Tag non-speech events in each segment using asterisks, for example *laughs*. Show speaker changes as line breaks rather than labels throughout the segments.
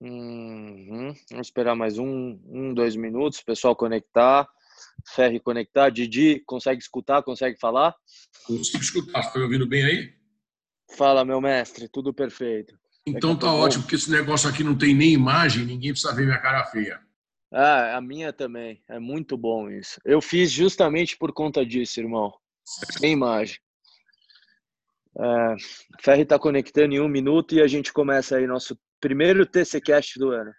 Uhum. Vamos esperar mais um, um, dois minutos, pessoal conectar. Ferre conectar. Didi, consegue escutar? Consegue falar?
Consigo escutar. Está me ouvindo bem aí?
Fala, meu mestre. Tudo perfeito.
Então tá ótimo, porque esse negócio aqui não tem nem imagem, ninguém precisa ver minha cara feia.
Ah, a minha também. É muito bom isso. Eu fiz justamente por conta disso, irmão. Sem imagem. É, Ferri está conectando em um minuto e a gente começa aí nosso primeiro TCcast do ano.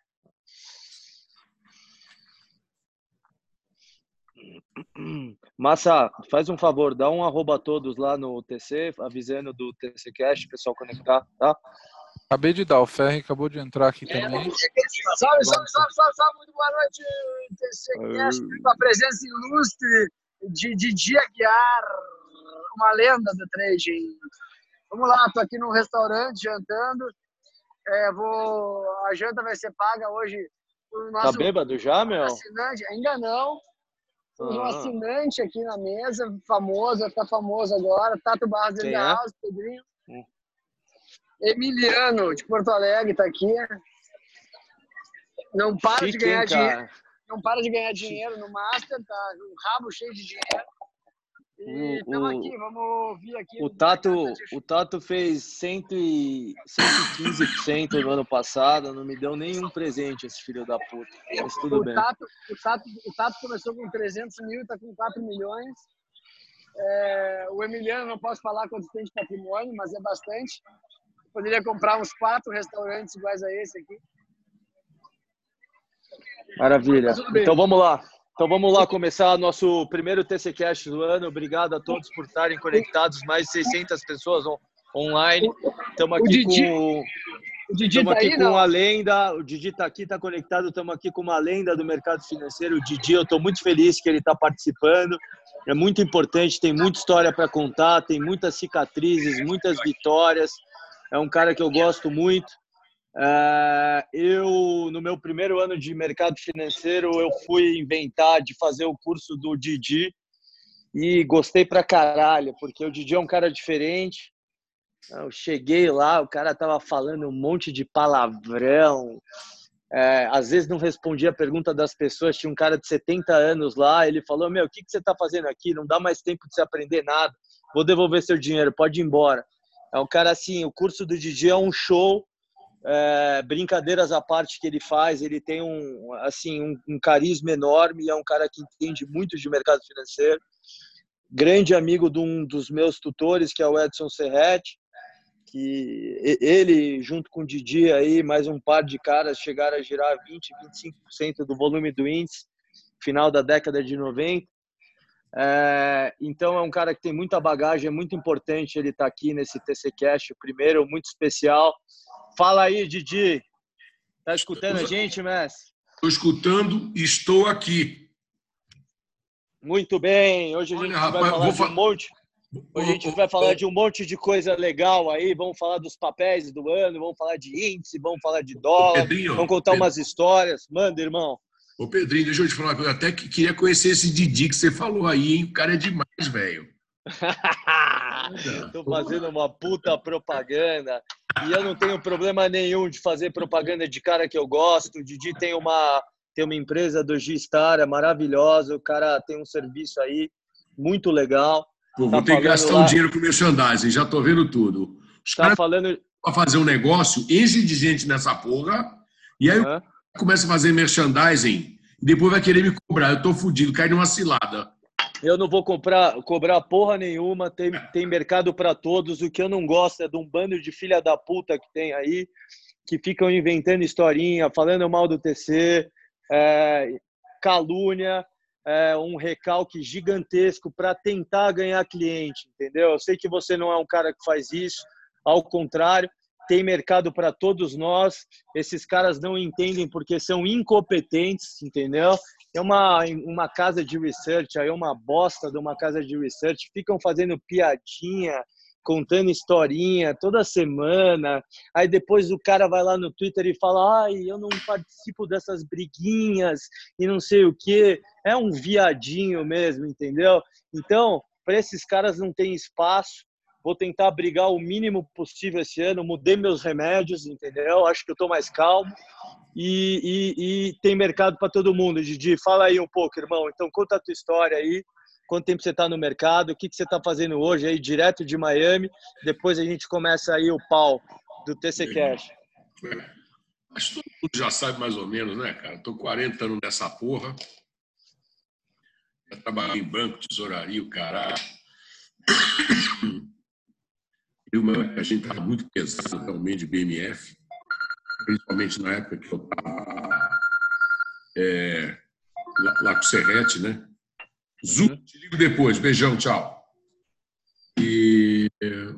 Massa, faz um favor, dá um arroba a todos lá no TC, avisando do TCcast, pessoal conectar, tá?
Acabei de dar, o Ferri acabou de entrar aqui é, também.
Salve, salve, salve, salve, salve, muito boa noite, TCcast, com a presença ilustre de Didi Aguiar, uma lenda do trading. Vamos lá, tô aqui num restaurante jantando. É, vou, a janta vai ser paga hoje
por nosso tá bêbado já, meu?
assinante. Ainda não. Temos ah. um assinante aqui na mesa, famoso, vai ficar famoso agora. Tato Barros da House, Pedrinho. Hum. Emiliano, de Porto Alegre, tá aqui. Não para Chique, de ganhar dinheiro. Não para de ganhar dinheiro no Master, tá? Um rabo cheio de dinheiro. E o, aqui, vamos ouvir aqui.
O Tato, o Tato fez 100 e, 115% no ano passado, não me deu nenhum presente esse filho da puta. Mas tudo
o
bem.
Tato, o, Tato, o Tato começou com 300 mil e tá com 4 milhões. É, o Emiliano, não posso falar quanto tem de patrimônio, mas é bastante. Poderia comprar uns quatro restaurantes iguais a esse aqui.
Maravilha. Então vamos lá. Então vamos lá começar nosso primeiro TCcast do ano. Obrigado a todos por estarem conectados, mais de 600 pessoas on online. Estamos aqui com Estamos tá aqui com não? a lenda, o Didi está aqui, está conectado, estamos aqui com uma lenda do mercado financeiro. O Didi, eu estou muito feliz que ele está participando. É muito importante, tem muita história para contar, tem muitas cicatrizes, muitas vitórias. É um cara que eu gosto muito. Uh, eu, no meu primeiro ano de mercado financeiro, eu fui inventar de fazer o curso do Didi e gostei pra caralho, porque o Didi é um cara diferente. Eu cheguei lá, o cara tava falando um monte de palavrão, é, às vezes não respondia a pergunta das pessoas. Tinha um cara de 70 anos lá, ele falou: Meu, o que, que você está fazendo aqui? Não dá mais tempo de se aprender nada. Vou devolver seu dinheiro, pode ir embora. É um cara assim: o curso do Didi é um show é, brincadeiras à parte que ele faz, ele tem um assim um, um, carisma enorme, é um cara que entende muito de mercado financeiro. Grande amigo de um dos meus tutores, que é o Edson Serret, que ele junto com o Didi aí, mais um par de caras chegaram a girar 20, 25% do volume do índice final da década de 90. É, então é um cara que tem muita bagagem, é muito importante ele estar tá aqui nesse TC Cash, o primeiro, muito especial. Fala aí, Didi. Tá escutando a gente, mestre?
Estou escutando e estou aqui.
Muito bem. Hoje a gente Olha, vai rapaz, falar de um monte. Hoje a gente vai falar de um monte de coisa legal aí. Vamos falar dos papéis do ano, vamos falar de índice, vamos falar de dólar, Pedrinho, vamos contar Pedro. umas histórias. Manda, irmão.
Ô, Pedrinho, deixa eu te falar uma coisa. Até que queria conhecer esse Didi que você falou aí, hein? O cara é demais, velho. *laughs*
Tô fazendo uma puta propaganda. E eu não tenho problema nenhum de fazer propaganda de cara que eu gosto. O Didi tem uma, tem uma empresa do G-Star, é maravilhosa. O cara tem um serviço aí muito legal.
Pô, tá vou ter que gastar lá... um dinheiro com merchandising, já tô vendo tudo.
Os tá falando
para fazer um negócio, enche de gente nessa porra, e aí uhum. começa a fazer merchandising, e depois vai querer me cobrar. Eu tô fudido, cai numa cilada.
Eu não vou comprar, cobrar porra nenhuma, tem, tem mercado para todos. O que eu não gosto é de um bando de filha da puta que tem aí, que ficam inventando historinha, falando mal do TC, é, calúnia, é, um recalque gigantesco para tentar ganhar cliente, entendeu? Eu sei que você não é um cara que faz isso, ao contrário, tem mercado para todos nós. Esses caras não entendem porque são incompetentes, entendeu? É uma, uma casa de research, aí uma bosta de uma casa de research, ficam fazendo piadinha, contando historinha toda semana. Aí depois o cara vai lá no Twitter e fala: "Ai, eu não participo dessas briguinhas e não sei o que". É um viadinho mesmo, entendeu? Então, para esses caras não tem espaço. Vou tentar brigar o mínimo possível esse ano. Mudei meus remédios, entendeu? Acho que eu estou mais calmo. E, e, e tem mercado para todo mundo. Didi, fala aí um pouco, irmão. Então, conta a tua história aí. Quanto tempo você está no mercado? O que, que você está fazendo hoje aí, direto de Miami? Depois a gente começa aí o pau do TC Cash.
Acho que todo mundo já sabe mais ou menos, né, cara? Estou 40 anos nessa porra. Já trabalhei em banco, tesouraria, o caralho. A gente estava muito pesado também de BMF, principalmente na época que eu estava é, lá, lá, com o Serrete, né? Zu, uhum. te ligo depois. Beijão, tchau. E é,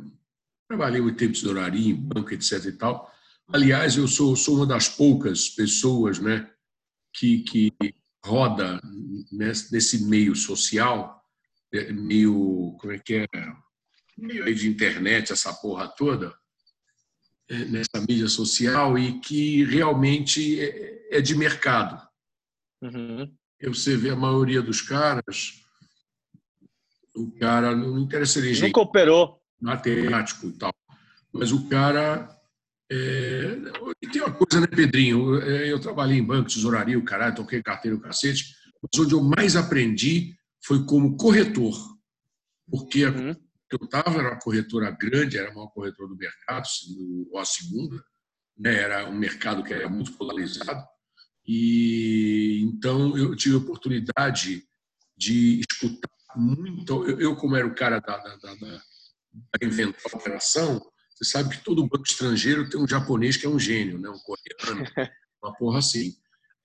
trabalhei muito tempo de tesouraria, em banco, etc e tal. Aliás, eu sou, sou uma das poucas pessoas né, que, que roda nesse meio social, é, meio, como é que é, meio de internet, essa porra toda, é, nessa mídia social e que realmente é, é de mercado. Uhum. Você vê a maioria dos caras, o cara não interessa ele
Nunca operou.
Matemático e tal. Mas o cara é, tem uma coisa, né, Pedrinho? Eu, eu trabalhei em banco, tesouraria, o caralho, toquei carteira, o cacete, mas onde eu mais aprendi foi como corretor. Porque uhum. A que eu estava era uma corretora grande, era uma corretora do mercado, o a segunda, né, era um mercado que era muito polarizado. E então eu tive a oportunidade de escutar muito. Eu, eu como era o cara da, da, da, da inventar a operação, você sabe que todo banco estrangeiro tem um japonês que é um gênio, né? um coreano, *laughs* uma porra assim.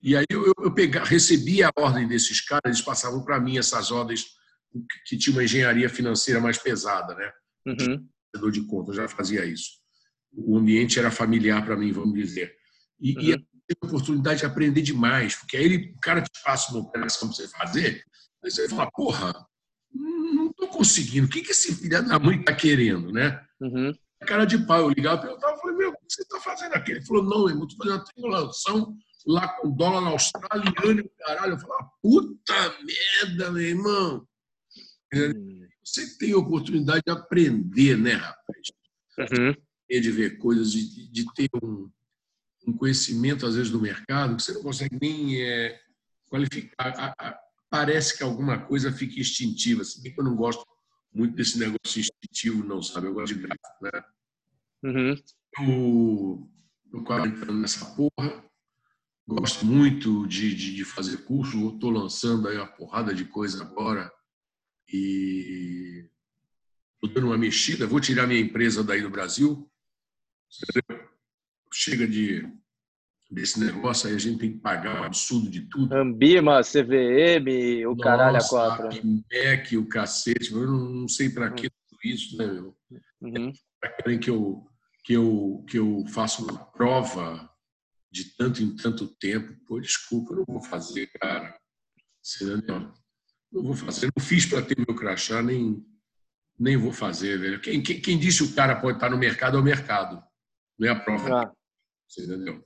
E aí eu, eu pegava, recebia a ordem desses caras, eles passavam para mim essas ordens que, tinha uma engenharia financeira mais pesada, né? Uhum. de conta, já fazia isso. O ambiente era familiar para mim, vamos dizer. E, uhum. e a oportunidade de aprender demais, porque aí ele, o cara te passa uma operação para você fazer, aí você fala, porra, não estou conseguindo, o que, que esse filho da mãe está querendo, né? Uhum cara de pau. Eu ligava e perguntava, falei, meu, o que você está fazendo aqui? Ele falou, não, irmão, estou fazendo uma triangulação lá com dólar australiano e caralho. Eu falei, puta merda, meu irmão. Você tem a oportunidade de aprender, né, rapaz? Uhum. De ver coisas, de, de ter um, um, conhecimento, às vezes, do mercado que você não consegue nem é, qualificar. A, a, parece que alguma coisa fica instintiva. Se bem que eu não gosto muito desse negócio instintivo, não, sabe? Eu gosto de gráfico, né? Uhum. Eu 40 anos nessa porra, gosto muito de, de, de fazer curso, estou lançando aí uma porrada de coisa agora e estou dando uma mexida, vou tirar minha empresa daí do Brasil. Chega de desse negócio aí, a gente tem que pagar um absurdo de tudo.
Ambima, CVM, o Nossa, caralho a quatro.
MEC, o cacete, eu não, não sei para que tudo isso, né, meu? Uhum. É querem que eu, que, eu, que eu faça uma prova de tanto em tanto tempo. Pô, desculpa, eu não vou fazer, cara. Você não, não vou fazer. Não fiz para ter meu crachá, nem, nem vou fazer, velho. Quem, quem, quem, disse o cara pode estar no mercado é o mercado, não é a prova. Ah. Você entendeu?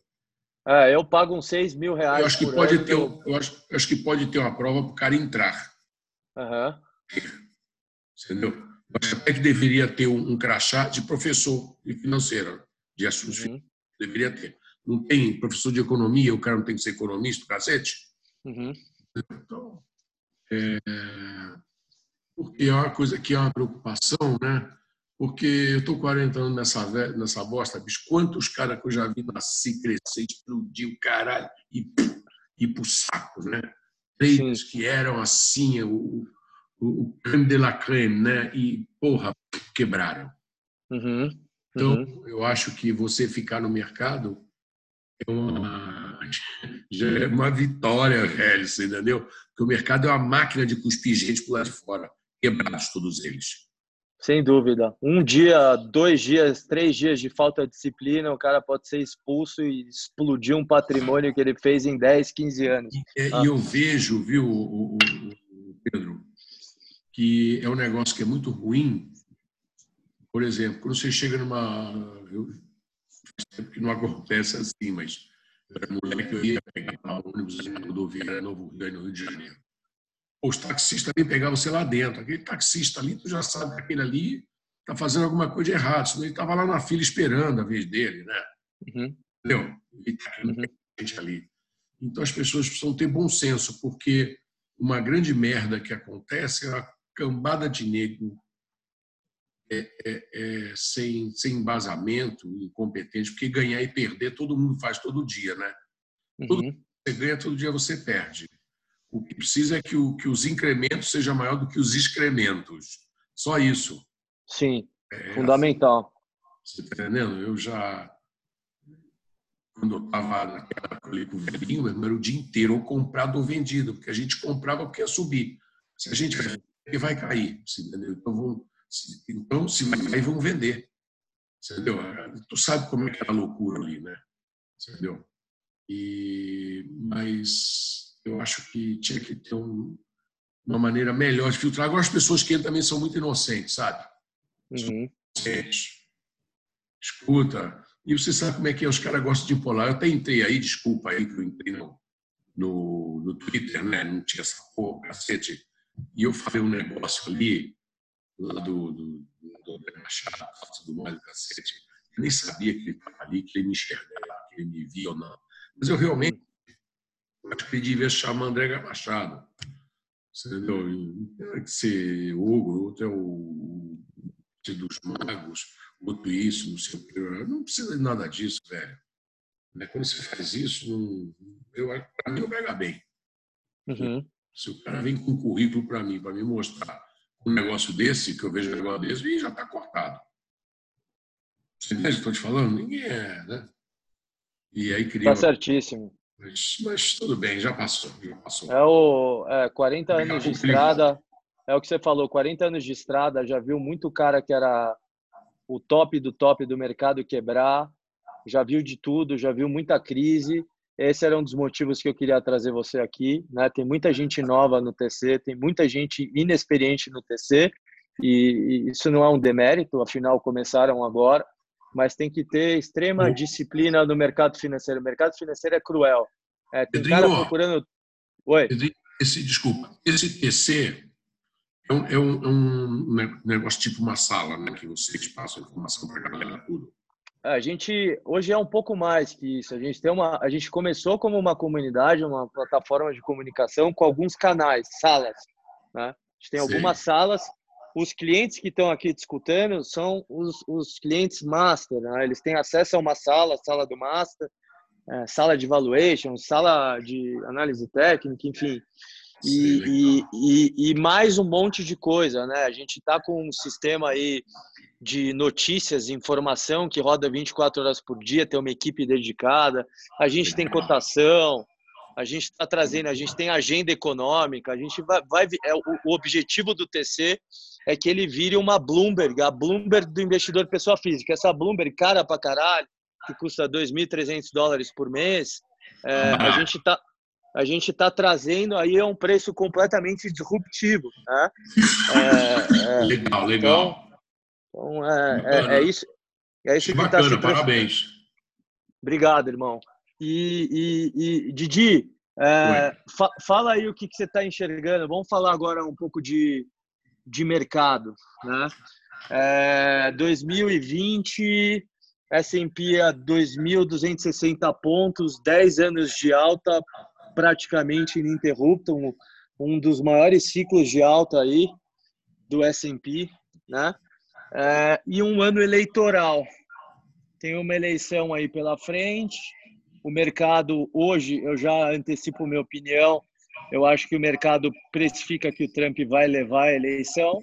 É, eu pago uns 6 mil reais.
Eu acho que pode ter, eu... eu acho, acho que pode ter uma prova para o cara entrar. Uhum. Entendeu? Eu acho até que deveria ter um, um crachá de professor de financeiro, de assuntos uhum. Deveria ter. Não tem professor de economia, o cara não tem que ser economista, cacete? Uhum. Então, é, porque é uma coisa que é uma preocupação, né? Porque eu estou 40 anos nessa, nessa bosta, bicho. Quantos caras que eu já vi nascer, crescer, explodir o caralho e ir pro saco, né? Traders que eram assim, o, o, o creme de la creme, né? E, porra, quebraram. Uhum. Então, uhum. eu acho que você ficar no mercado é uma, *laughs* já é uma vitória, velho, você entendeu? Porque o mercado é uma máquina de cuspir gente por lá de fora, quebrados todos eles.
Sem dúvida. Um dia, dois dias, três dias de falta de disciplina, o cara pode ser expulso e explodir um patrimônio que ele fez em 10, 15 anos.
E, é, ah. eu vejo, viu, o, o, Pedro, que é um negócio que é muito ruim. Por exemplo, quando você chega numa. Eu, que não acontece assim, mas eu era moleque, eu ia pegar ônibus na rodoviária Novo Rio de Janeiro os taxistas ali pegavam você lá dentro. Aquele taxista ali, tu já sabe que aquele ali está fazendo alguma coisa de errado, senão ele estava lá na fila esperando a vez dele, né? Uhum. Entendeu? E tá uhum. gente ali. Então as pessoas precisam ter bom senso, porque uma grande merda que acontece é a cambada de negro é, é, é, sem, sem embasamento, incompetente, porque ganhar e perder todo mundo faz todo dia, né? Todo uhum. você ganha, todo dia você perde. O que precisa é que, o, que os incrementos sejam maior do que os excrementos. Só isso.
Sim, é, fundamental.
Você está entendendo? Eu já, quando eu estava naquela ali com o velhinho, era o dia inteiro ou comprado ou vendido, porque a gente comprava porque ia subir. Se a gente vai, vai cair. Entendeu? Então, vão, então, se vai vão vender. Entendeu? Tu sabe como é que é a loucura ali, né? Entendeu? E, mas eu acho que tinha que ter um, uma maneira melhor de filtrar. Agora, as pessoas que também são muito inocentes, sabe? Uhum. Inocentes. Escuta. E você sabe como é que é, os caras gostam de polar. Eu até entrei aí, desculpa aí que eu entrei no, no, no Twitter, né? Não tinha essa porra, cacete. E eu falei um negócio ali, lá do, do, do André Machado, do mais do cacete. Eu nem sabia que ele estava ali, que ele me enxergava, que ele me via ou não. Mas eu realmente acho que devia chamar André Machado. Entendeu? Tem que ser ogro, outro é o dos magos, outro isso, não sei o que. Não precisa de nada disso, velho. Né? Quando você faz isso, não, eu, para mim, eu pega bem. Uhum. Se o cara vem com um currículo para mim, para me mostrar um negócio desse, que eu vejo um negócio desse, e já está cortado. Você entende o que estou te falando? Ninguém é, né?
E aí cria. Está certíssimo.
Mas, mas, tudo bem, já passou, já passou.
É o é, 40 anos de estrada. É o que você falou, 40 anos de estrada, já viu muito cara que era o top do top do mercado quebrar, já viu de tudo, já viu muita crise. Esse era um dos motivos que eu queria trazer você aqui. Né? Tem muita gente nova no TC, tem muita gente inexperiente no TC, e, isso não é um demérito, afinal começaram agora mas tem que ter extrema disciplina no mercado financeiro. O mercado financeiro é cruel. É, tem Pedrinho, cara procurando. Oi.
Pedrinho, esse, desculpa, esse TC é um, é, um, é um, negócio tipo uma sala, né, que vocês passam informação para a galera tudo.
A gente hoje é um pouco mais que isso. A gente tem uma, a gente começou como uma comunidade, uma plataforma de comunicação com alguns canais, salas. Né? A gente tem algumas salas os clientes que estão aqui discutindo são os, os clientes master, né? eles têm acesso a uma sala, sala do master, é, sala de valuation, sala de análise técnica, enfim, e, e, e, mais um monte de coisa, né? A gente está com um sistema aí de notícias, informação que roda 24 horas por dia, tem uma equipe dedicada, a gente tem cotação, a gente está trazendo, a gente tem agenda econômica, a gente vai, vai é, o, o, objetivo do TC é que ele vire uma Bloomberg, a Bloomberg do investidor pessoa física. Essa Bloomberg cara para caralho, que custa 2.300 dólares por mês, é, a gente está a gente está trazendo aí é um preço completamente disruptivo, né?
É, é, legal, legal.
Então, então é, é, é, isso. É isso que,
que tá bacana, tá parabéns.
Obrigado, irmão. E, e, e Didi, é, fa fala aí o que, que você está enxergando. Vamos falar agora um pouco de, de mercado. Né? É, 2020, S&P a 2.260 pontos, 10 anos de alta praticamente ininterrupta, um, um dos maiores ciclos de alta aí do S&P, né? É, e um ano eleitoral. Tem uma eleição aí pela frente, o mercado hoje, eu já antecipo minha opinião, eu acho que o mercado precifica que o Trump vai levar a eleição,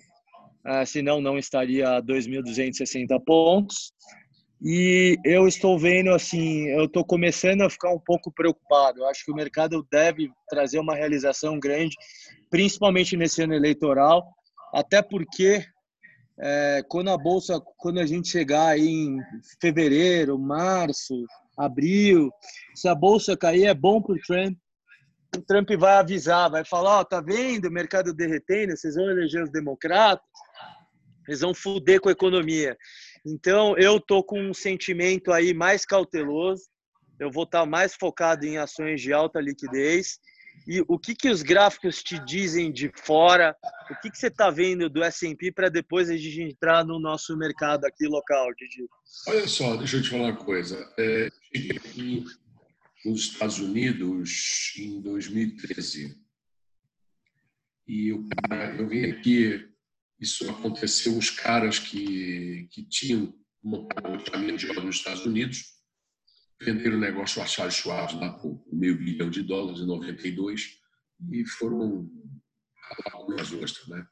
uh, senão não estaria a 2.260 pontos. E eu estou vendo assim, eu estou começando a ficar um pouco preocupado. Eu acho que o mercado deve trazer uma realização grande, principalmente nesse ano eleitoral, até porque é, quando a bolsa, quando a gente chegar em fevereiro, março, abril. Se a bolsa cair, é bom para o Trump. O Trump vai avisar, vai falar: Ó, oh, tá vendo o mercado derretendo? Vocês vão eleger os democratas, eles vão fuder com a economia. Então, eu tô com um sentimento aí mais cauteloso. Eu vou estar tá mais focado em ações de alta liquidez E o que, que os gráficos te dizem de fora? O que, que você está vendo do S&P para depois a gente entrar no nosso mercado aqui local, Didi?
Olha só, deixa eu te falar uma coisa. É, cheguei aqui nos Estados Unidos em 2013 e eu, eu vim aqui, isso aconteceu, os caras que, que tinham montado um caminho de obra nos Estados Unidos venderam o negócio a Charles Schwab lá por meio bilhão de dólares em 92 e foram algumas ostras, né?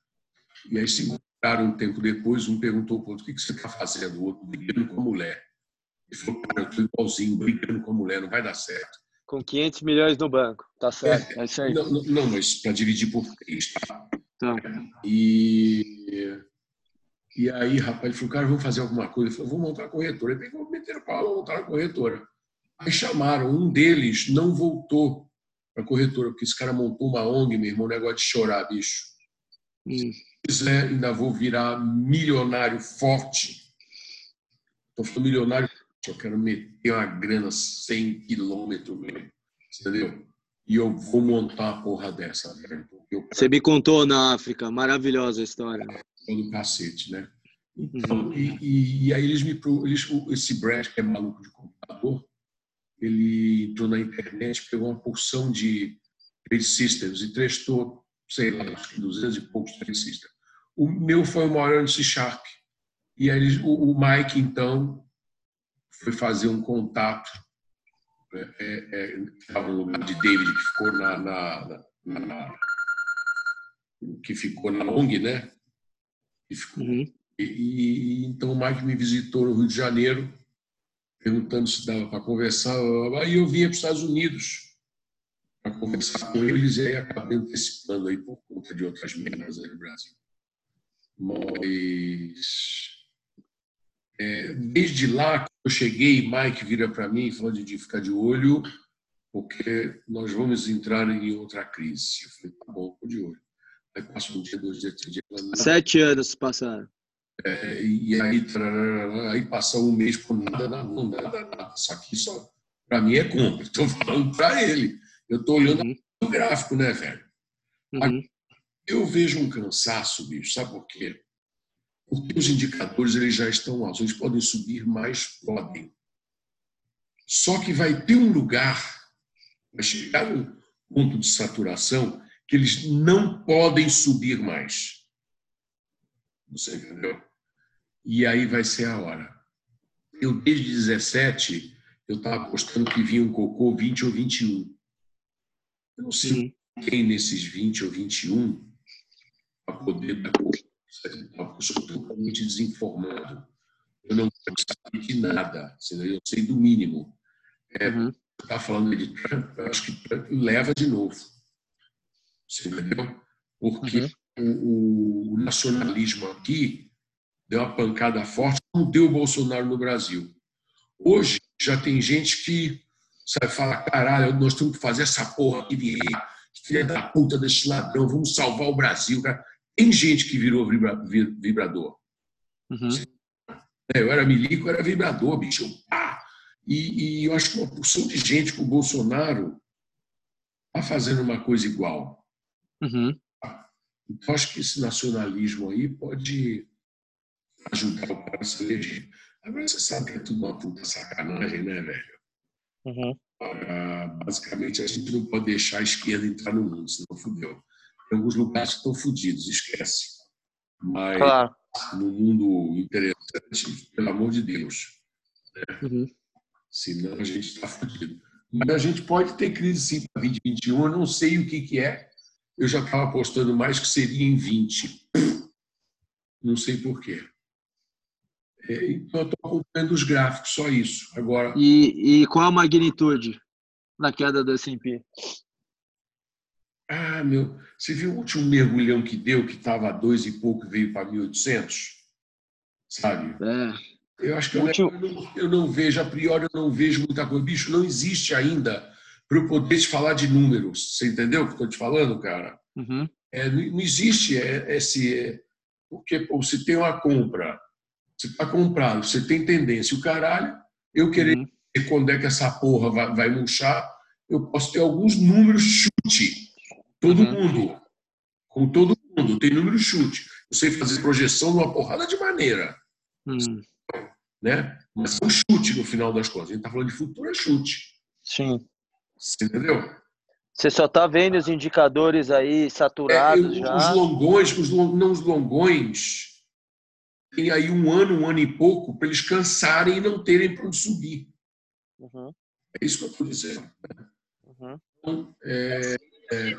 E aí se encontraram um tempo depois, um perguntou para o outro, o que você está fazendo? O outro, brigando com a mulher. Ele falou, eu estou igualzinho, brigando com a mulher, não vai dar certo.
Com 500 milhões no banco, tá certo. É, é
isso aí. Não, não mas para dividir por três, tá? Tá? E, e aí, rapaz, ele falou, cara, vamos fazer alguma coisa. Ele falou, vou montar a corretora. Ele falou, meter o pau, montar a corretora. Aí chamaram, um deles não voltou para a corretora, porque esse cara montou uma ONG, meu irmão, um negócio de chorar, bicho. Hum. Se quiser, ainda vou virar milionário forte. Estou falando milionário eu quero meter uma grana 100 quilômetros mesmo, entendeu? E eu vou montar a porra dessa, velho.
Eu... Você me contou na África, maravilhosa a história.
É do cacete, né? Então, uhum. e, e, e, aí eles me. Eles, esse Brad, que é maluco de computador, ele entrou na internet, pegou uma porção de trade systems e testou, sei lá, acho que 200 e poucos trade systems. O meu foi o maior de C Sharp. E aí eles, o, o Mike, então, foi fazer um contato. Estava é, é, no lugar de David, que ficou na, na, na, na que ficou na ONG, né? E, ficou, uhum. e, e, então o Mike me visitou no Rio de Janeiro, perguntando se dava para conversar. Aí eu vinha para os Estados Unidos para conversar com eles e aí acabei antecipando aí por conta de outras merdas aí no Brasil. Mas é, desde lá, eu cheguei, Mike vira para mim e falou de ficar de olho, porque nós vamos entrar em outra crise. Eu falei, tá bom, de olho. Aí passa um dia, dois dias, três dias.
Sete anos passaram.
É, e aí, trará, aí passa um mês por nada, nada, nada, nada. Isso aqui só, para mim é compra. Estou falando para ele. Eu estou olhando uhum. o gráfico, né, velho? Uhum. Eu vejo um cansaço, bicho. Sabe por quê? Porque os indicadores eles já estão altos, eles podem subir mais, podem. Só que vai ter um lugar, vai chegar um ponto de saturação que eles não podem subir mais. Você entendeu? E aí vai ser a hora. Eu, desde 17, eu estava apostando que vinha um cocô 20 ou 21. Eu não sei quem nesses 20 ou 21 para poder dar eu sou totalmente desinformado. Eu não sei de nada, eu sei do mínimo. É, uhum. Está falando de Trump, eu acho que Trump leva de novo. Você entendeu? Porque uhum. o, o, nacionalismo aqui deu uma pancada forte, como deu o Bolsonaro no Brasil. Hoje já tem gente que sabe, fala: caralho, nós temos que fazer essa porra aqui de filha da puta desse ladrão, vamos salvar o Brasil. Cara. Tem gente que virou vibrador. Uhum. É, eu era milico, eu era vibrador, bicho. Ah! E, e, eu acho que uma porção de gente com o Bolsonaro está fazendo uma coisa igual. Uhum. Então, acho que esse nacionalismo aí pode ajudar o cara a se eleger. Agora, você sabe que é tudo uma puta sacanagem, né, velho? Uhum. Basicamente, a gente não pode deixar a esquerda entrar no mundo, senão fudeu. Tem alguns lugares que estão fodidos, esquece. Mas claro. no mundo interessante, pelo amor de Deus. Né? Uhum. Senão a gente está fodido. Mas a gente pode ter crise sim para 2021, eu não sei o que, que é. Eu já estava apostando mais que seria em 20. Não sei por quê. É, então, eu estou acompanhando os gráficos, só isso. Agora.
E, e qual a magnitude na queda do S&P?
Ah, meu, você viu o último mergulhão que deu, que estava a dois e pouco e veio para 1.800? Sabe? É. Eu acho que eu, último... não, eu não vejo, a priori eu não vejo muita coisa. Bicho, não existe ainda para eu poder te falar de números. Você entendeu o que estou te falando, cara? Uhum. É, não, existe é, esse. É, porque pô, você tem uma compra, você está comprado, você tem tendência. O caralho, eu querer uhum. quando é que essa porra vai, vai murchar eu posso ter alguns números chute. Todo uhum. mundo. Com todo mundo. Tem número chute. Eu sei fazer projeção numa porrada de maneira. Uhum. Né? Mas é um chute no final das contas. A gente está falando de futuro, é chute.
Sim.
Você entendeu?
Você só está vendo os indicadores aí saturados é,
eu,
já?
Os longões, os long, não os longões, tem aí um ano, um ano e pouco, para eles cansarem e não terem para onde subir. Uhum. É isso que eu estou dizendo. Uhum. Então, é,
é,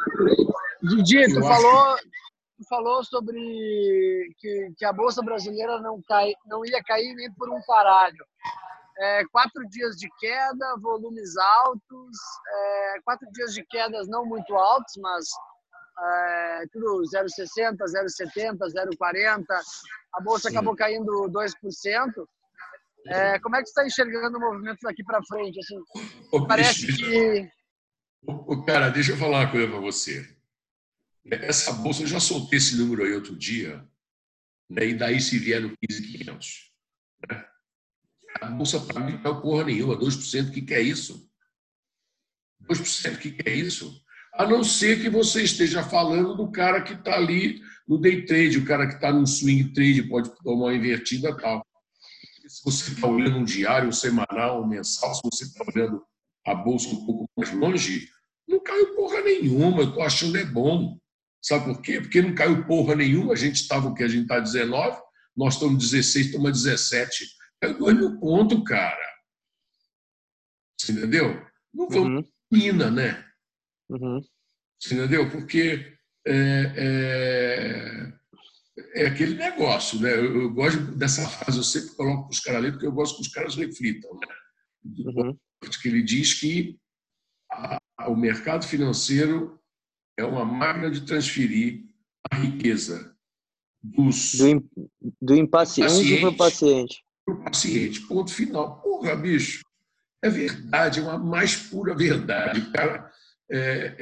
Didi, tu falou, tu falou sobre que, que a Bolsa Brasileira não, cai, não ia cair nem por um caralho. É, quatro dias de queda, volumes altos, é, quatro dias de quedas não muito altos, mas é, tudo 0,60, 0,70, 0,40. A bolsa Sim. acabou caindo 2%. É, como é que você está enxergando o movimento daqui para frente? Assim, parece que.
O cara, deixa eu falar uma coisa para você. Essa bolsa, eu já soltei esse número aí outro dia, né? e daí se vier no 15,500. Né? A bolsa para mim não é porra nenhuma, 2%, o que, que é isso? 2%, o que, que é isso? A não ser que você esteja falando do cara que está ali no day trade, o cara que está no swing trade pode tomar uma invertida tal. Se você está olhando um diário, um semanal, um mensal, se você está olhando a bolsa um pouco mais longe, não caiu porra nenhuma, eu estou achando é bom. Sabe por quê? Porque não caiu porra nenhuma, a gente estava o que? A gente está 19, nós estamos 16, estamos a 17 é dois mil pontos, cara. Você entendeu? Não vamos uhum. mina, né? Uhum. Você entendeu? Porque é, é, é, aquele negócio, né? Eu, eu, gosto dessa *laughs* frase, eu sempre coloco para os caras ler, porque eu gosto que os caras reflitam, né? Uhum. Que ele diz que a, o mercado financeiro é uma máquina de transferir a riqueza dos
do, do impaciente para o paciente
para o paciente. Ponto final. Porra, bicho, é verdade, é uma mais pura verdade. O cara é,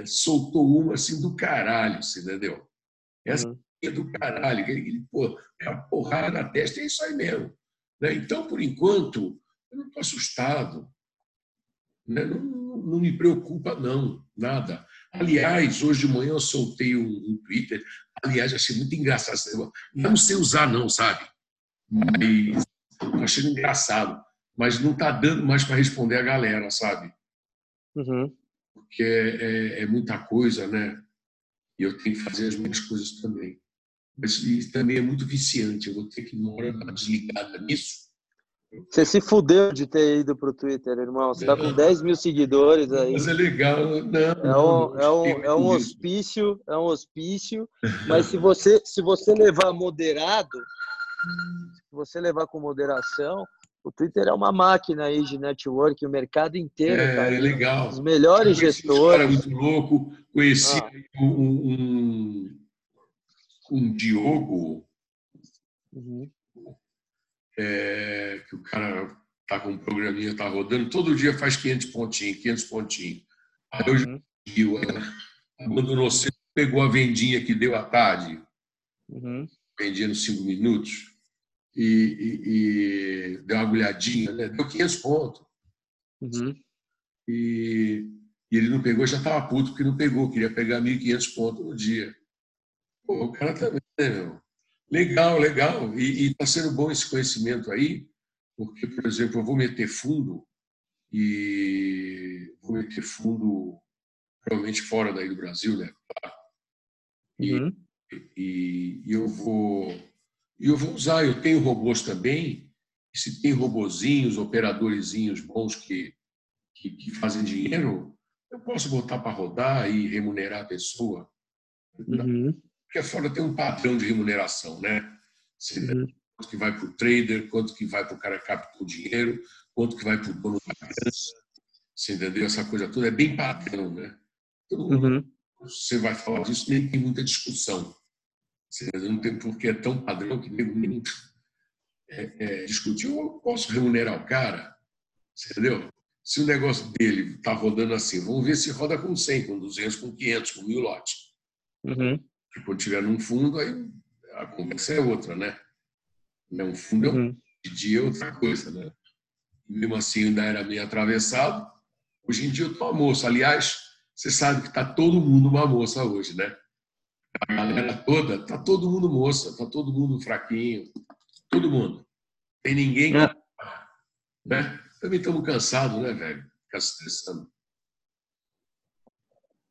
é, soltou uma assim do caralho, você entendeu? Essa uhum. é do caralho. Ele, pô, é uma porrada na testa, é isso aí mesmo. Né? Então, por enquanto, eu não estou assustado. Né? Não, não, me preocupa, não, nada. Aliás, hoje de manhã eu soltei um, um Twitter. Aliás, achei muito engraçado. Não sei usar, não, sabe? Mas achei engraçado. Mas não está dando mais para responder a galera, sabe? Uhum. Porque é, é, é, muita coisa, né? E eu tenho que fazer as minhas coisas também. Mas também é muito viciante. Eu vou ter que uma hora dar desligada nisso.
Você se fudeu de ter ido para o Twitter, irmão. Você está com 10 mil seguidores aí.
Mas é legal. Não,
é um, é um, é um hospício, é um hospício. Mas se você, se você levar moderado, se você levar com moderação, o Twitter é uma máquina aí de network, o mercado inteiro.
É, tá é legal.
Os melhores gestores.
Cara muito louco. Conheci ah. um, um, um, Diogo, uhum. É, que o cara tá com um programinha, tá rodando, todo dia faz 500 pontinhos, 500 pontinhos. Aí hoje uhum. viu, abandonou cedo, pegou a vendinha que deu à tarde, uhum. vendia nos 5 minutos e, e, e deu uma agulhadinha, né? deu 500 pontos. Uhum. E, e, ele não pegou, já estava puto porque não pegou, queria pegar 1.500 pontos no dia. Pô, o cara também, né, meu? Legal, legal. E está sendo bom esse conhecimento aí, porque, por exemplo, eu vou meter fundo e vou meter fundo realmente fora daí do Brasil, né? E, uhum. e, e eu vou eu vou usar, eu tenho robôs também, e se tem robozinhos, operadorzinhos bons que, que, que fazem dinheiro, eu posso botar para rodar e remunerar a pessoa. Uhum. Porque fora tem um padrão de remuneração, né? Uhum. Quanto que vai para o trader, quanto que vai para o cara que capta o dinheiro, quanto que vai para o dono da grana. Você entendeu? Essa coisa toda é bem padrão, né? Então, uhum. Você vai falar disso, nem tem muita discussão. Não tem porque é tão padrão que nem é, é, discutir. Eu posso remunerar o cara, entendeu? Se o negócio dele está rodando assim, vamos ver se roda com 100, com 200, com 500, com mil lotes. Uhum. Quando tiver num fundo, aí a conversa é outra, né? Um fundo uhum. é um, de dia é outra coisa, né? E mesmo assim, ainda era meio atravessado, Hoje em dia eu tô uma moça. Aliás, você sabe que está todo mundo uma moça hoje, né? A galera toda, tá todo mundo moça, tá todo mundo fraquinho, todo mundo. Tem ninguém. É. Né? Também estamos cansados, né, velho? Ficar se estressando.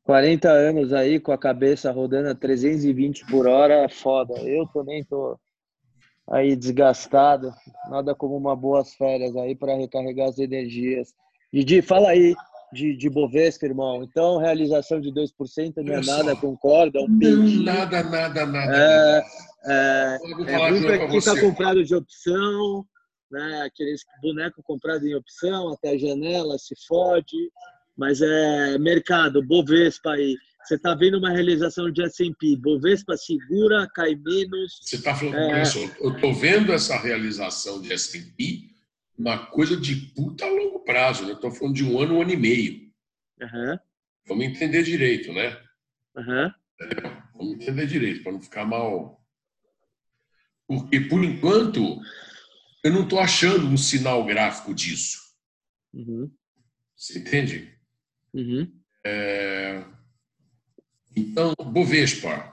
40 anos aí com a cabeça rodando a 320 por hora, foda. Eu também tô aí desgastado. Nada como uma boas férias aí para recarregar as energias. Didi, fala aí de, de Bovespa, irmão. Então, realização de 2% não é nada, concorda? É um
não, nada, nada, nada.
É, é, é muito que está comprado de opção, né? aqueles boneco comprado em opção, até a janela se fode. Mas é mercado, Bovespa aí. Você está vendo uma realização de S&P, Bovespa segura, cai menos.
Você está falando, é... só, eu estou vendo essa realização de S&P uma coisa de puta longo prazo, né? Estou falando de um ano, um ano e meio.
Uhum.
Vamos entender direito, né?
Uhum.
É, vamos entender direito, para não ficar mal. Porque, por enquanto, eu não estou achando um sinal gráfico disso.
Uhum.
Você entende?
Uhum.
É... Então, Bovespa.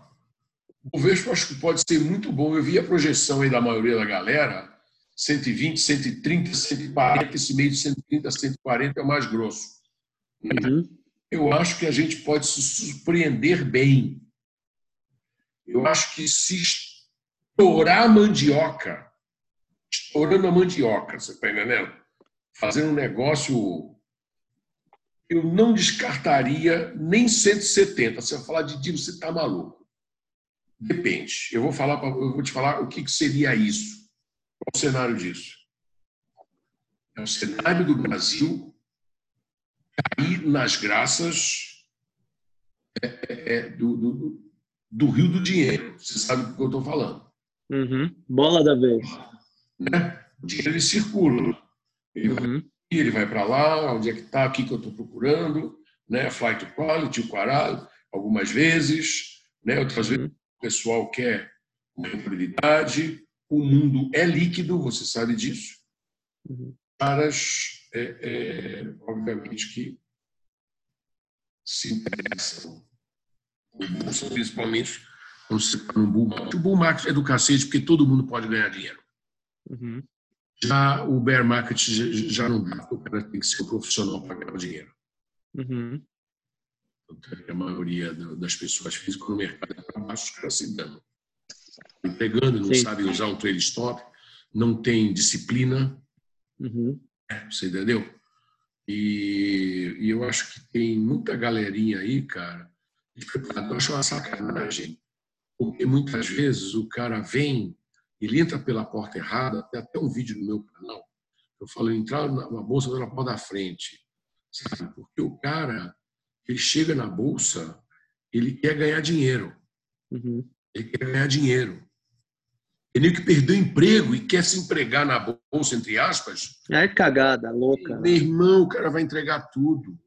Bovespa acho que pode ser muito bom. Eu vi a projeção aí da maioria da galera 120, 130, 140, esse meio de 130, 140 é o mais grosso.
Uhum.
Eu acho que a gente pode se surpreender bem. Eu acho que se estourar a mandioca, estourando a mandioca, você está entendendo? Fazendo um negócio. Eu não descartaria nem 170. Se eu falar de Dino, você está maluco. Depende. Eu vou, falar, eu vou te falar o que seria isso. Qual o cenário disso? É o cenário do Brasil cair nas graças é, é, é do, do, do, rio do dinheiro. Você sabe do que eu estou falando.
Uhum. Bola da vez.
Né? O dinheiro ele circula. Ele uhum. vai, ele vai para lá, onde é que está, o que, que eu estou procurando, né? flight quality, o caralho, algumas vezes. Né? Outras uhum. vezes o pessoal quer uma rentabilidade, o mundo é líquido, você sabe disso.
Uhum.
Caras, é, é, obviamente, que se interessam bolsa, principalmente quando se está no bull market. O bull market é do cacete porque todo mundo pode ganhar dinheiro.
Uhum.
Já o bear market já não dá, o cara tem que ser um profissional para ganhar dinheiro.
Uhum.
A maioria das pessoas físicas no mercado é para baixo, os caras se dando entregando, não Sim. sabe usar um trail stop, não tem disciplina.
Uhum.
Você entendeu? E, e, eu acho que tem muita galerinha aí, cara, eu acho uma sacanagem, porque muitas vezes o cara vem, ele entra pela porta errada, tem até um vídeo no meu canal, eu falo, entrar na bolsa pela porta da frente, sabe? Porque o cara, ele chega na bolsa, ele quer ganhar dinheiro.
Uhum.
Ele quer ganhar dinheiro. Ele que perdeu emprego e quer se empregar na bolsa, entre aspas.
É cagada, louca.
Meu irmão, o cara vai entregar tudo.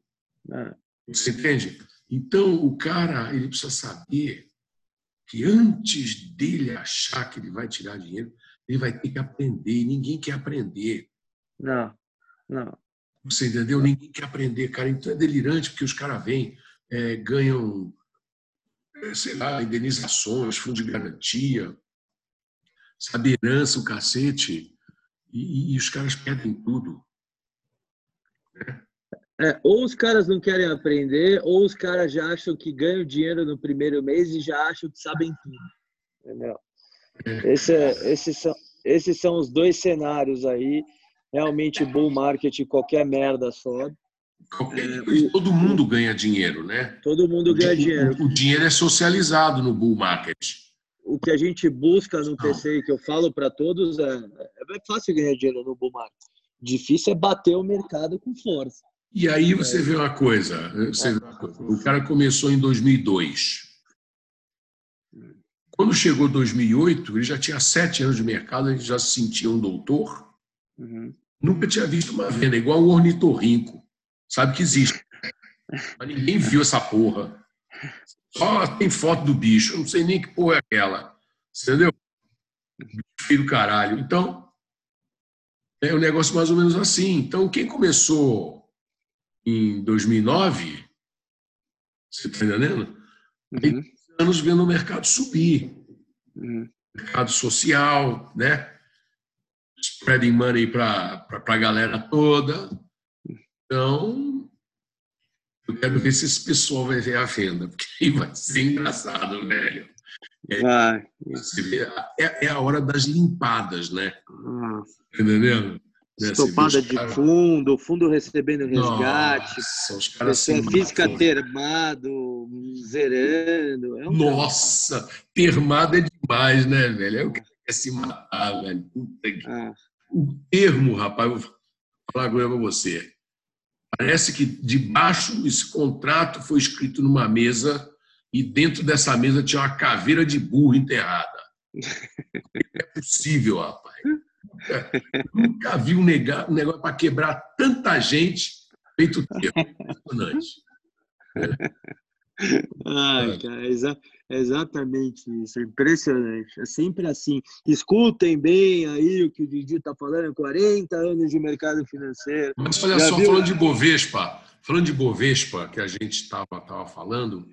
É.
Você entende? Então, o cara ele precisa saber que antes dele achar que ele vai tirar dinheiro, ele vai ter que aprender. E ninguém quer aprender.
Não, não.
Você entendeu? Ninguém quer aprender, cara. Então é delirante, porque os caras vêm, é, ganham é, sei lá, indenizações, fundo de garantia, sabe, herança, o cacete, e, e os caras perdem tudo.
Né? É, ou os caras não querem aprender, ou os caras já acham que ganham dinheiro no primeiro mês e já acham que sabem tudo. Entendeu? Esse é, esses, são, esses são os dois cenários aí. Realmente, bull market, qualquer merda sobe.
É, todo mundo ganha dinheiro, né?
Todo mundo ganha dinheiro.
O, o, dinheiro é socializado no bull market.
O que a gente busca no TC, que eu falo para todos, é, é fácil ganhar dinheiro no bull market. Difícil é bater o mercado com força.
E aí você é. vê uma coisa, você é. uma coisa. O cara começou em 2002. Quando chegou 2008, ele já tinha sete anos de mercado, ele já se sentia um doutor.
Uhum.
Nunca tinha visto uma venda, igual o ornitorrinco sabe que existe. Mas ninguém viu essa porra. Só tem foto do bicho, eu não sei nem que porra é aquela. Entendeu? Filho do caralho. Então, é um negócio mais ou menos assim. Então, quem começou em 2009, você está entendendo? Uhum. anos vendo o mercado subir. Uhum. Mercado social, né? Spreading money para a galera toda. Então, eu quero ver se esse pessoal vai ver a venda, porque aí vai ser engraçado, velho. É, vai. É, é a hora das limpadas, né? Ah.
Entendendo? Né, Estopada de cara... fundo, fundo recebendo resgate, Nossa, os caras física termado, zerando.
É um Nossa, cara. termado é demais, né, velho? É o que quer se matar, velho. Ah. O termo, rapaz, vou falar agora para você. Parece que debaixo desse contrato foi escrito numa mesa e dentro dessa mesa tinha uma caveira de burro enterrada. *laughs* É possível, rapaz. Nunca vi um negócio para quebrar tanta gente feito tempo. Impressionante.
Ai, cara, exa exatamente isso, é impressionante. É sempre assim. Escutem bem aí o que o Didi está falando, 40 anos de mercado financeiro.
Mas olha Já só, viu? falando de Bovespa, falando de Bovespa, que a gente estava tava falando,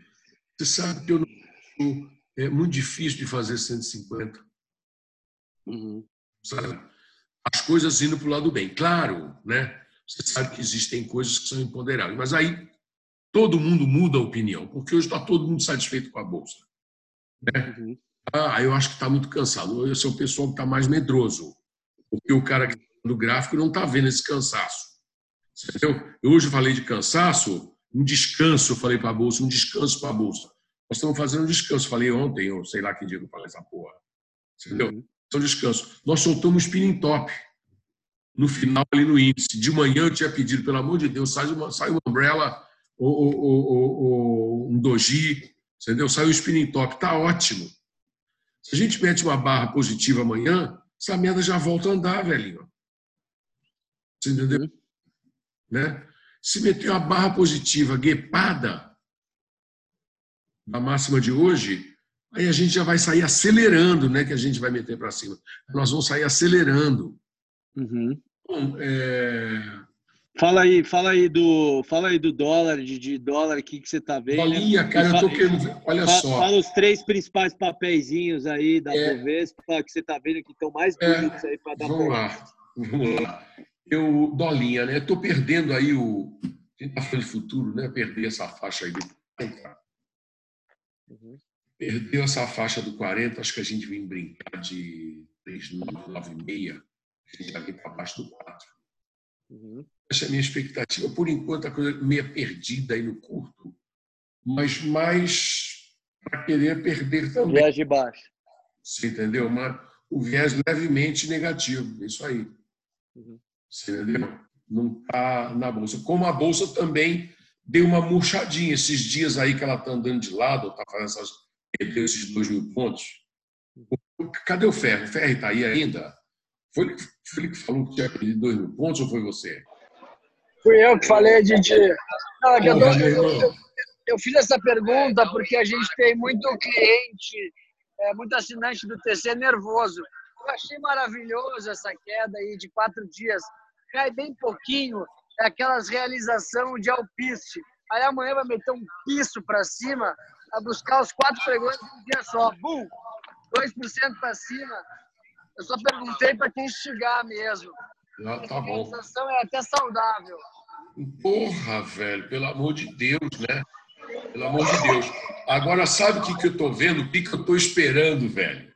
você sabe que eu não, é muito difícil de fazer 150. Uhum. Sabe? As coisas indo para o lado bem. Claro, né? Você sabe que existem coisas que são imponderáveis, mas aí todo mundo muda a opinião, porque hoje está todo mundo satisfeito com a Bolsa. Né? Uhum. Ah, eu acho que está muito cansado. Esse é o pessoal que está mais medroso, porque o cara que está no gráfico não está vendo esse cansaço. Entendeu? Eu hoje falei de cansaço, um descanso, eu falei para a Bolsa, um descanso para a Bolsa. Nós estamos fazendo um descanso. Falei ontem, ou sei lá que dia que eu falei essa porra. Entendeu? Uhum. Então, descanso. Nós soltamos spinning top no final ali no índice. De manhã eu tinha pedido, pelo amor de Deus, sai uma, sai uma umbrella ou, ou, ou, um doji, entendeu? Sai o spinning top, tá ótimo. Se a gente mete uma barra positiva amanhã, essa merda já volta a andar, velhinho. Você entendeu? Uhum. Né? Se meter uma barra positiva guepada na máxima de hoje, aí a gente já vai sair acelerando, né? Que a gente vai meter para cima. Nós vamos sair acelerando.
Uhum. Bom, é... Fala aí, fala aí do, fala aí do dólar, de, de dólar aqui que você tá vendo.
Bolinha, cara, eu tô querendo ver. Olha
fala,
só.
Fala os três principais papeizinhos aí da é, Bovespa que você tá vendo que estão mais é, bonitos é, aí para dar
Vamos lá, vamos lá. Eu, Dolinha, né? Tô perdendo aí o. A gente tá falando de futuro, né? Perder essa faixa aí do 40. Uhum. Perdeu essa faixa do 40, acho que a gente vem brincar de 3,96. A gente já vem para baixo do 4. Uhum. Essa é a minha expectativa. Por enquanto, a coisa meio perdida aí no curto, mas mais para querer perder também.
Viés de baixo.
Você entendeu? Mas o viés levemente negativo. Isso aí. Uhum. Você entendeu? Não está na bolsa. Como a bolsa também deu uma murchadinha esses dias aí que ela está andando de lado, está fazendo essas, perdeu esses dois mil pontos. Cadê o Ferro? O Ferro está aí ainda? Foi ele que falou que tinha perdido dois mil pontos ou foi você?
Fui eu que falei, Didi. Não, é eu, eu, eu, eu, fiz essa pergunta porque a gente tem muito cliente, é, muito assinante do TC nervoso. Eu achei maravilhoso essa queda aí de quatro dias. Cai bem pouquinho, é aquelas realização de alpiste. Aí amanhã vai meter um piso para cima, a buscar os quatro pregões um dia só. Bum! 2% para cima. Eu só perguntei para quem chegar mesmo.
Ah, tá bom. A
sensação é até saudável.
Porra, velho, pelo amor de Deus, né? Pelo amor de Deus. Agora, sabe o que, que eu estou vendo? O que, que eu estou esperando, velho?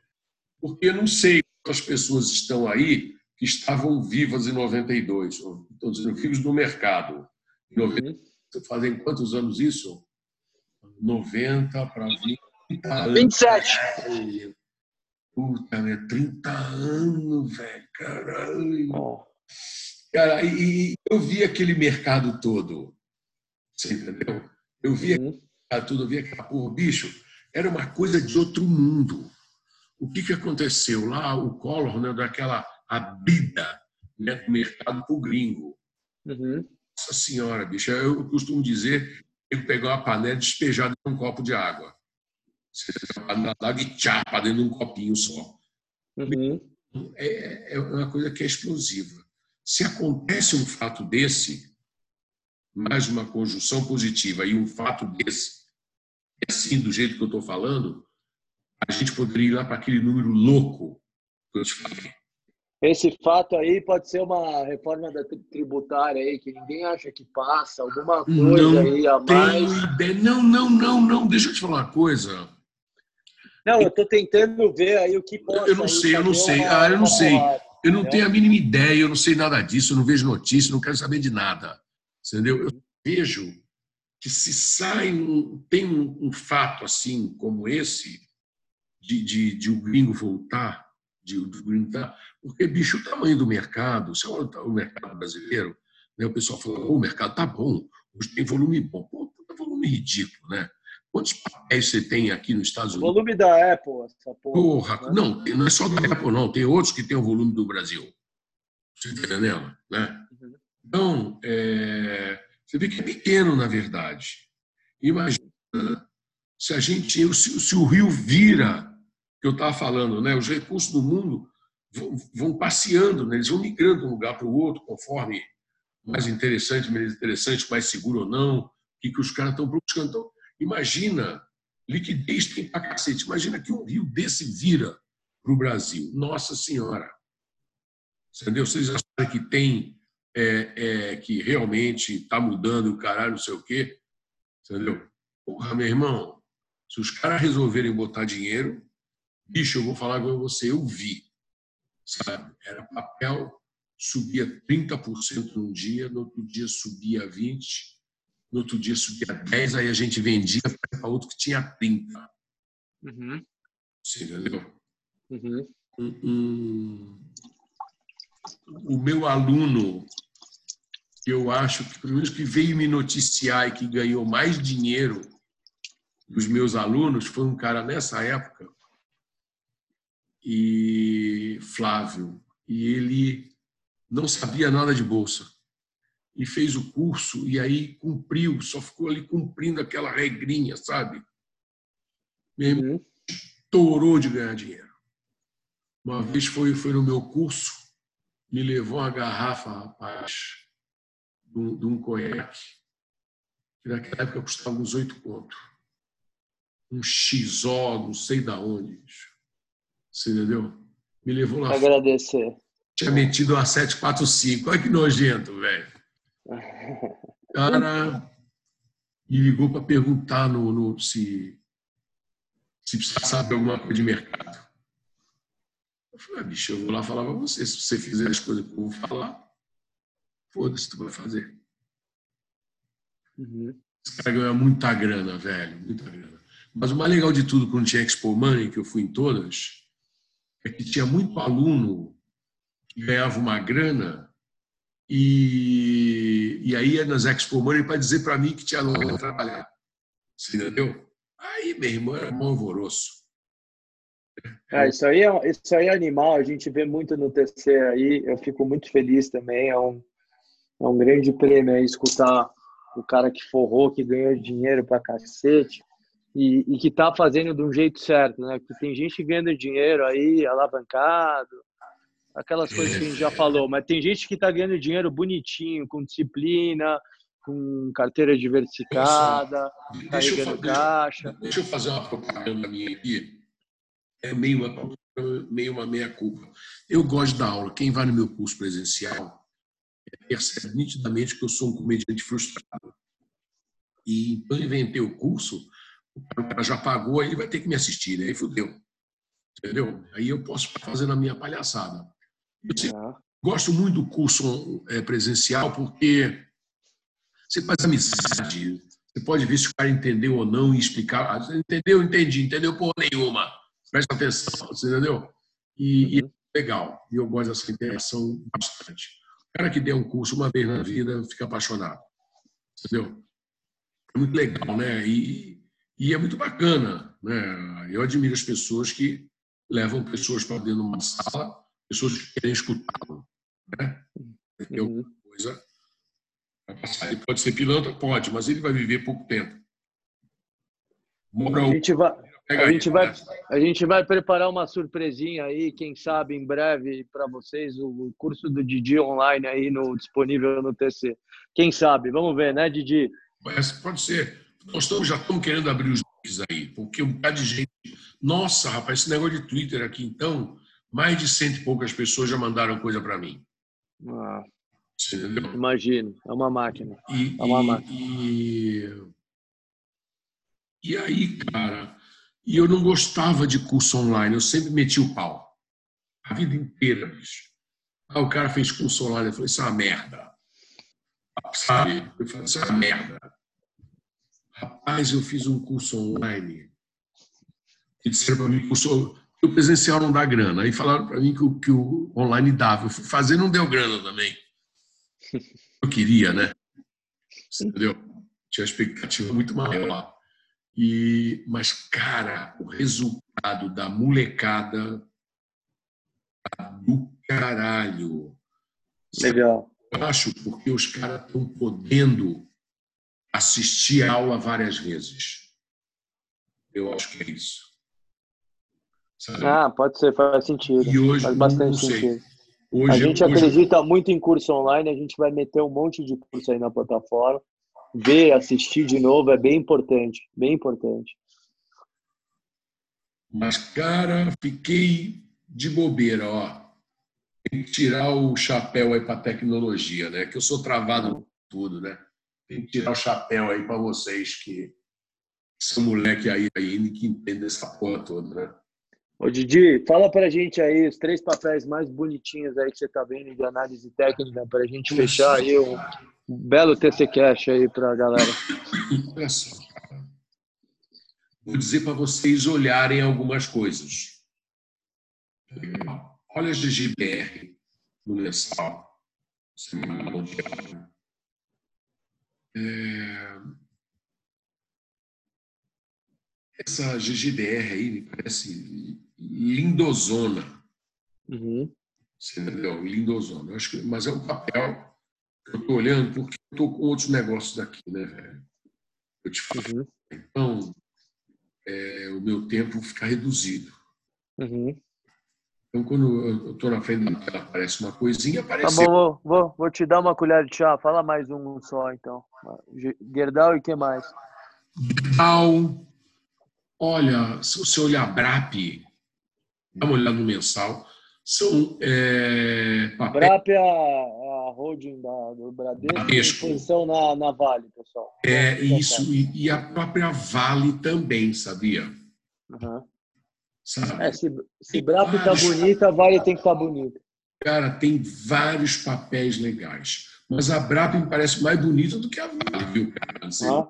Porque eu não sei quantas pessoas estão aí que estavam vivas em 92, estou dizendo, vivos no mercado. Em 90, uhum. Fazem quantos anos isso? 90 para 20.
27.
Puta, né? 30 anos, velho, caralho. Oh. Cara, e, eu vi aquele mercado todo, você entendeu? Eu vi uhum. aquele tudo, eu vi aquela porra, bicho, era uma coisa de outro mundo. O que, que aconteceu? Lá o Collor, né, daquela abrida né, do mercado para o gringo. Uhum. Nossa senhora, bicho, eu costumo dizer que pegar uma panela despejada em um copo de água. Você nadar de chapa dentro de um copinho só. Uhum. É, é uma coisa que é explosiva. Se acontece um fato desse, mais uma conjunção positiva e um fato desse, assim, do jeito que eu estou falando, a gente poderia ir lá para aquele número louco que eu te falei.
Esse fato aí pode ser uma reforma tributária aí, que ninguém acha que passa, alguma coisa
não
aí a mais.
Ideia. Não, não, não, não. Deixa eu te falar uma coisa.
Não, eu estou tentando ver aí o que pode.
Eu não sei, eu não sei. Ah, eu não sei. eu não tenho a mínima ideia, eu não sei nada disso, eu não vejo notícia, não quero saber de nada. Entendeu? Eu vejo que se sai um, tem um, um fato assim como esse, de, de, de o gringo voltar, de, gringo tá, porque, bicho, o tamanho do mercado, se olha o mercado brasileiro, né, o pessoal fala, oh, o mercado tá bom, hoje tem volume bom. Pô, volume ridículo, né? Quantos papéis você tem aqui nos Estados Unidos?
O volume da Apple, essa
porra. porra né? Não, não é só da Apple, não. Tem outros que tem o volume do Brasil. Você está entendendo? Né? Uhum. Então, é, você vê que é pequeno, na verdade. Imagina se a gente, se, se o rio vira, que eu estava falando, né? os recursos do mundo vão, passeando, né? eles vão migrando de um lugar para o outro, conforme mais interessante, menos interessante, mais seguro ou não, o que, que os caras estão buscando. Então, imagina, liquidez tem para cacete, imagina que um rio desse vira para o Brasil. Nossa Senhora! Entendeu? Vocês acham que tem é, é, que realmente está mudando o caralho, não sei o quê. Entendeu? Porra, meu irmão, se os caras resolverem botar dinheiro, bicho, eu vou falar com você, eu vi. Sabe? Era papel, subia 30% num dia, no outro dia subia 20%, no outro dia subia 10%, aí a gente vendia para outro que tinha 30%. Uhum. Você entendeu? Uhum. Um, um, o meu aluno eu acho que, pelo menos, que veio me noticiar e que ganhou mais dinheiro dos meus alunos foi um cara nessa época, e Flávio, e ele não sabia nada de bolsa. E fez o curso e aí cumpriu, só ficou ali cumprindo aquela regrinha, sabe? Mesmo uhum. estourou de ganhar dinheiro. Uma vez foi, foi no meu curso, me levou uma garrafa, rapaz, de um, de um conhaque, que naquela época custava uns oito pontos. Um XO, não sei da onde. Você entendeu? Me levou lá.
Agradecer.
Tinha metido a 745. Olha que nojento, velho. Cara, me ligou para perguntar no, no, se, se saber alguma coisa de mercado. Eu falei, ah, bicho, eu vou lá falar para você. Se você fizer as coisas que eu vou falar, Foda-se, tu vai fazer. Uhum. Esse cara ganha muita grana, velho, muita grana. Mas o mais legal de tudo, quando tinha Expo Money, que eu fui em todas, é que tinha muito aluno que ganhava uma grana e, e aí ia nas Expo Money para dizer para mim que tinha aluno para trabalhar. Você entendeu? Aí, meu irmão, era mó alvoroço.
É, isso, aí é, isso aí é animal, a gente vê muito no TC aí, eu fico muito feliz também, é um, é um grande prêmio aí escutar o cara que forrou, que ganhou dinheiro pra cacete e, e que tá fazendo de um jeito certo, né? Que tem gente ganhando dinheiro aí, alavancado, aquelas coisas que a gente já falou, mas tem gente que tá ganhando dinheiro bonitinho, com disciplina, com carteira diversificada, carregando caixa.
Deixa eu fazer uma propaganda minha aqui. É meio uma, meio uma meia-culpa. Eu gosto da aula. Quem vai no meu curso presencial percebe nitidamente que eu sou um comediante frustrado. E então inventei o curso, o cara já pagou, aí vai ter que me assistir, né? aí fudeu. Entendeu? Aí eu posso fazer na minha palhaçada. É. gosto muito do curso é, presencial porque você faz amizade, você pode ver se o cara entendeu ou não e explicar. Ah, entendeu? Entendi. Entendeu porra nenhuma. Presta atenção, você entendeu? E, uhum. e é legal. E eu gosto dessa interação bastante cara que der um curso uma vez na vida fica apaixonado. Entendeu? É muito legal, né? E, e é muito bacana, né? Eu admiro as pessoas que levam pessoas para dentro de uma sala, pessoas que querem escutá-lo, né? Tem alguma uhum. coisa Ele pode ser pilantra? Pode, mas ele vai viver pouco tempo.
Mora a gente vai... a gente, vai, a gente vai preparar uma surpresinha aí, quem sabe em breve para vocês, o curso do Didi online aí no, disponível no TC. Quem sabe? Vamos ver, né, Didi?
Pode ser. Nós estamos, já estamos querendo abrir os links aí, porque um bocado de gente. Nossa, rapaz, esse negócio de Twitter aqui, então, mais de cento e poucas pessoas já mandaram coisa para mim.
Ah, Imagino, é uma máquina.
E,
é uma
e,
máquina.
E, e aí, cara, e eu não gostava de curso online, eu sempre meti o pau. A vida inteira, bicho. Ah, o cara fez curso online, eu falei, isso é uma merda. Sabe? Eu falei, isso é uma merda. Rapaz, eu fiz um curso online. E disseram para mim que o, o presencial não dá grana. Aí falaram para mim que o, que o online dava. Eu fui fazer não deu grana também. *laughs* Eu queria, né? Entendeu? Tinha expectativa muito maior. E, mas, cara, o resultado da molecada tá do caralho.
Legal.
Eu acho porque os caras estão podendo assistir a aula várias vezes. Eu acho que é isso.
Sabe? Ah, pode ser, faz sentido.
E hoje,
faz bastante sentido.
Hoje,
a gente
hoje...
acredita muito em curso online, a gente vai meter um monte de curso aí na plataforma. Ver, assistir de novo é bem importante, bem importante.
Mas, cara, fiquei de bobeira, ó. Tem que tirar o chapéu aí para tecnologia, né? Que eu sou travado tudo, né? Tem que tirar o chapéu aí para vocês que são moleque aí, aí que entendem essa porra toda, né?
Ô Didi, fala pra gente aí os três papéis mais bonitinhos aí que você tá vendo de análise técnica pra gente fechar aí um belo TC Cash aí pra galera. *coughs*
Olha só, cara. Vou dizer para vocês olharem algumas coisas. Olha a GGBR no mensal. É... Essa GGBR aí me parece lindozona.
Uhum.
Você entendeu? Lindozona. Eu acho que, mas é um papel que eu estou olhando porque eu estou com outros negócios daqui, né, velho? Eu te falo. Uhum. Então, é, o meu tempo fica reduzido.
Uhum.
Então, quando eu estou na frente da tela, aparece uma coisinha, aparece.
Tá bom, vou, vou te dar uma colher de chá. Fala mais um só, então. Gerdau e o que mais?
Gerdau. Olha, se você olhar BRAP, dá uma olhada no mensal, são é,
papéis... BRAP é a, a holding da, do Bradesco, Bradesco. posição na, na Vale, pessoal.
É, isso, e, e, a própria Vale também, sabia?
Uhum. Sabe? É, se, se está bonita, a Vale tem que estar tá bonita.
Cara, tem vários papéis legais. Mas a BRAP me parece mais bonita do que a Vale, viu, cara? Assim, ah.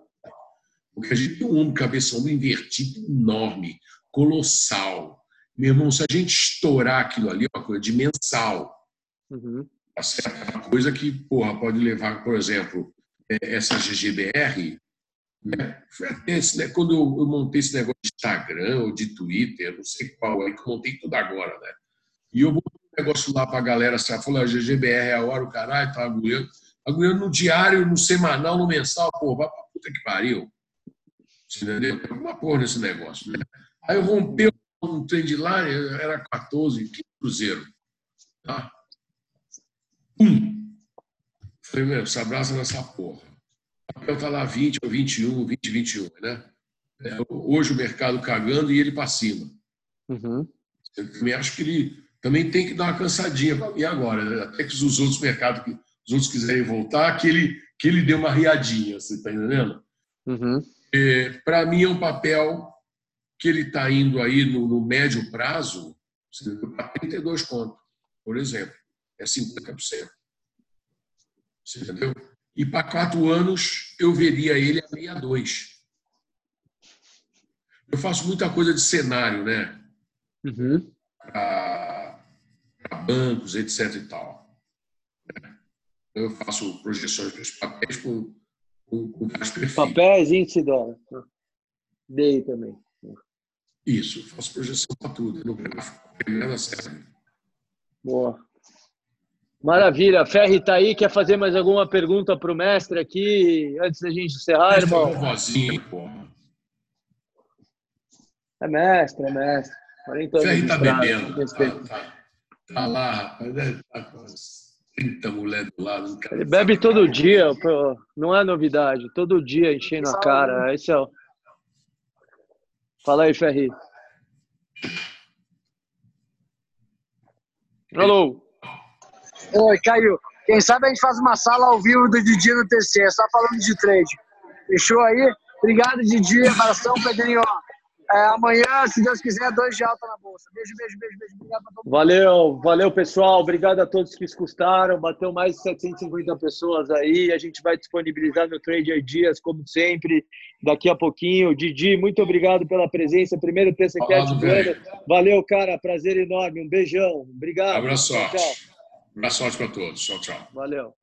Porque a gente tem um ombro invertido enorme, colossal. Meu irmão, se a gente estourar aquilo ali, é uma coisa dimensal.
Uhum.
Tá? É uma coisa que, porra, pode levar, por exemplo, é, essa GGBR. Até esse, né? quando eu, eu, montei esse negócio de Instagram ou de Twitter, não sei qual, aí que eu montei tudo agora, né? E eu botei um negócio lá pra galera, assim, falou, a GGBR é a hora, o caralho, tá agulhando. Agulhando no diário, no semanal, no mensal, pô, vai pra puta que pariu. Entendeu? Tem alguma porra nesse negócio, né? Aí rompeu um trem de lá, era 14, que cruzeiro. Tá? Um. Falei, meu, se abraça nessa porra. O papel tá lá 20 ou 21, 20, 21, né? É, hoje o mercado cagando e ele para cima.
Uhum.
Eu também acho que ele também tem que dar uma cansadinha. E agora? Né? Até que os outros mercados, os outros quiserem voltar, que ele, que ele dê uma riadinha, você está entendendo?
Uhum.
É, para mim é um papel que ele está indo aí no, no, médio prazo para 32 conto, por exemplo. É 50%. Você entendeu? E para quatro anos eu veria ele a 62. Eu faço muita coisa de cenário, né?
Uhum.
Para bancos, etc. e tal. Eu faço projeções para os papéis com com, com vários perfis.
Papéis, índice dólar. DI também.
Isso, faço projeção para tudo, no gráfico, primeira série.
Boa. Maravilha. Ferri está aí. Quer fazer mais alguma pergunta para o mestre aqui antes da gente encerrar, irmão?
Vozinho, porra.
É mestre, é mestre. 40
anos. Ferri tá bebendo. Tá, tá, tá, lá, rapaz. Deve tá com as 30 mulheres do lado.
Ele bebe todo dia, não é novidade. Todo dia enchendo a cara. Esse é o. Fala aí, Ferri. Alô?
Oi, caiu. Quem sabe a gente faz uma sala ao vivo do Didi no TC, só falando de trade. Fechou aí? Obrigado, Didi. Abração, Pedrinho. É, amanhã, se Deus quiser, dois de alta na bolsa. Beijo, beijo, beijo, beijo. Obrigado
a todo mundo. Valeu, valeu, pessoal. Obrigado a todos que escutaram. Bateu mais de 750 pessoas aí. A gente vai disponibilizar no Trade Dias, como sempre, daqui a pouquinho. Didi, muito obrigado pela presença. Primeiro TCCast do ano. Valeu, cara. Prazer enorme. Um beijão. Obrigado.
Abraço. Tchau. Abraço para todos. Tchau, tchau.
Valeu.